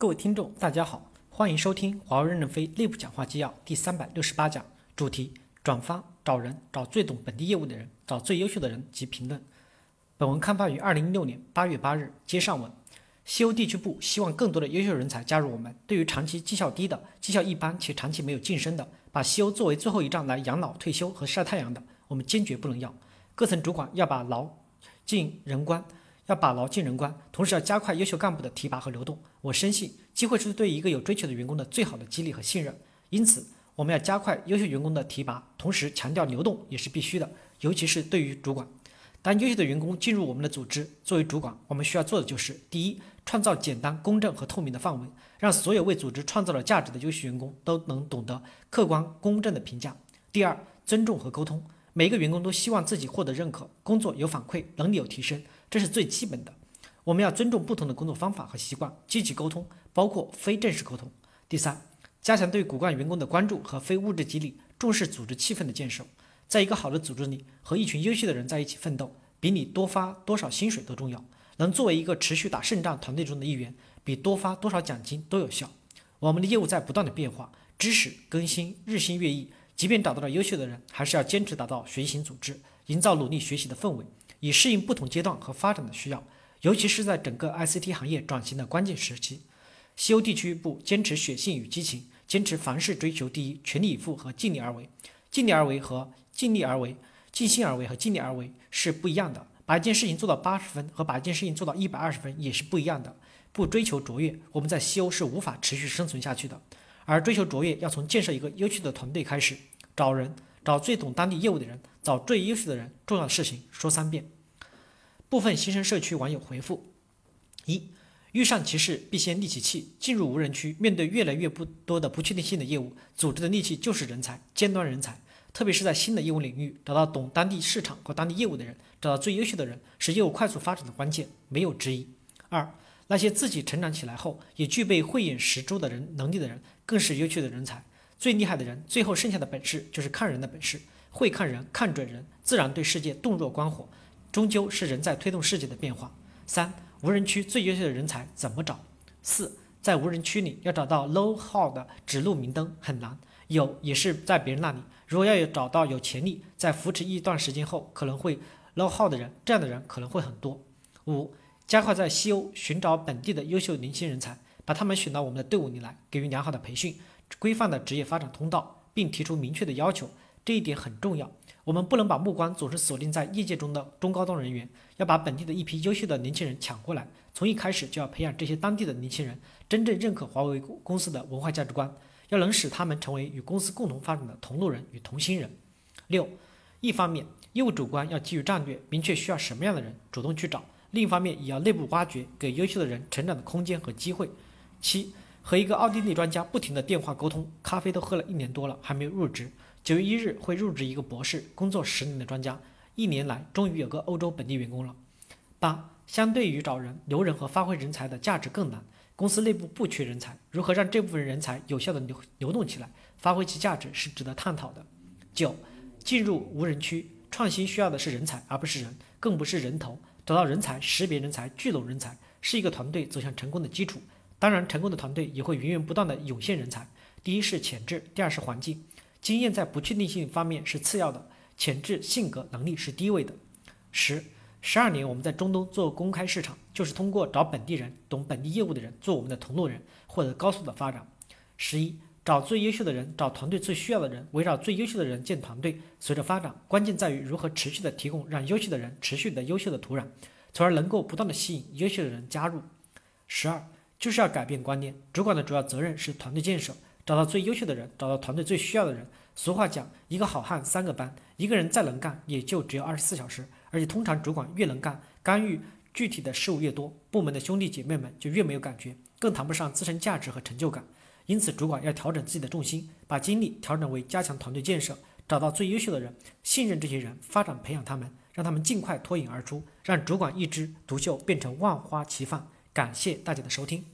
各位听众，大家好，欢迎收听华为任正非内部讲话纪要第三百六十八讲，主题：转发找人，找最懂本地业务的人，找最优秀的人及评论。本文刊发于二零一六年八月八日。接上文，西欧地区部希望更多的优秀人才加入我们。对于长期绩效低的、绩效一般且长期没有晋升的，把西欧作为最后一站来养老、退休和晒太阳的，我们坚决不能要。各层主管要把牢进人关。要把牢进人关，同时要加快优秀干部的提拔和流动。我深信，机会是对一个有追求的员工的最好的激励和信任。因此，我们要加快优秀员工的提拔，同时强调流动也是必须的，尤其是对于主管。当优秀的员工进入我们的组织，作为主管，我们需要做的就是：第一，创造简单、公正和透明的范围，让所有为组织创造了价值的优秀员工都能懂得客观公正的评价；第二，尊重和沟通，每个员工都希望自己获得认可，工作有反馈，能力有提升。这是最基本的，我们要尊重不同的工作方法和习惯，积极沟通，包括非正式沟通。第三，加强对骨干员工的关注和非物质激励，重视组织气氛的建设。在一个好的组织里，和一群优秀的人在一起奋斗，比你多发多少薪水都重要。能作为一个持续打胜仗团队中的一员，比多发多少奖金都有效。我们的业务在不断的变化，知识更新日新月异，即便找到了优秀的人，还是要坚持打造学习型组织，营造努力学习的氛围。以适应不同阶段和发展的需要，尤其是在整个 ICT 行业转型的关键时期。西欧地区部坚持血性与激情，坚持凡事追求第一，全力以赴和尽力而为。尽力而为和尽力而为、尽心而为和尽力而为是不一样的。把一件事情做到八十分和把一件事情做到一百二十分也是不一样的。不追求卓越，我们在西欧是无法持续生存下去的。而追求卓越，要从建设一个优秀的团队开始，找人。找最懂当地业务的人，找最优秀的人，重要的事情说三遍。部分新生社区网友回复：一，遇上歧视必先利其器。进入无人区，面对越来越不多的不确定性的业务，组织的利器就是人才，尖端人才。特别是在新的业务领域，找到懂当地市场和当地业务的人，找到最优秀的人，是业务快速发展的关键，没有之一。二，那些自己成长起来后也具备慧眼识珠的人能力的人，更是优秀的人才。最厉害的人，最后剩下的本事就是看人的本事，会看人，看准人，自然对世界洞若观火。终究是人在推动世界的变化。三、无人区最优秀的人才怎么找？四、在无人区里要找到 low 号的指路明灯很难，有也是在别人那里。如果要有找到有潜力，在扶持一段时间后可能会 low 号的人，这样的人可能会很多。五、加快在西欧寻找本地的优秀年轻人才，把他们选到我们的队伍里来，给予良好的培训。规范的职业发展通道，并提出明确的要求，这一点很重要。我们不能把目光总是锁定在业界中的中高端人员，要把本地的一批优秀的年轻人抢过来。从一开始就要培养这些当地的年轻人，真正认可华为公司的文化价值观，要能使他们成为与公司共同发展的同路人与同心人。六，一方面，业务主观要基于战略，明确需要什么样的人，主动去找；另一方面，也要内部挖掘，给优秀的人成长的空间和机会。七。和一个奥地利专家不停的电话沟通，咖啡都喝了一年多了，还没有入职。九月一日会入职一个博士，工作十年的专家，一年来终于有个欧洲本地员工了。八，相对于找人、留人和发挥人才的价值更难，公司内部不缺人才，如何让这部分人才有效的流流动起来，发挥其价值是值得探讨的。九，进入无人区，创新需要的是人才，而不是人，更不是人头。找到人才、识别人才、聚拢人才，是一个团队走向成功的基础。当然，成功的团队也会源源不断的涌现人才。第一是潜质，第二是环境。经验在不确定性方面是次要的，潜质、性格、能力是第一位的。十十二年我们在中东做公开市场，就是通过找本地人、懂本地业务的人做我们的同路人，获得高速的发展。十一找最优秀的人，找团队最需要的人，围绕最优秀的人建团队。随着发展，关键在于如何持续的提供让优秀的人持续的优秀的土壤，从而能够不断的吸引优秀的人加入。十二。就是要改变观念，主管的主要责任是团队建设，找到最优秀的人，找到团队最需要的人。俗话讲，一个好汉三个班，一个人再能干，也就只有二十四小时。而且通常主管越能干，干预具体的事物越多，部门的兄弟姐妹们就越没有感觉，更谈不上自身价值和成就感。因此，主管要调整自己的重心，把精力调整为加强团队建设，找到最优秀的人，信任这些人，发展培养他们，让他们尽快脱颖而出，让主管一枝独秀变成万花齐放。感谢大家的收听。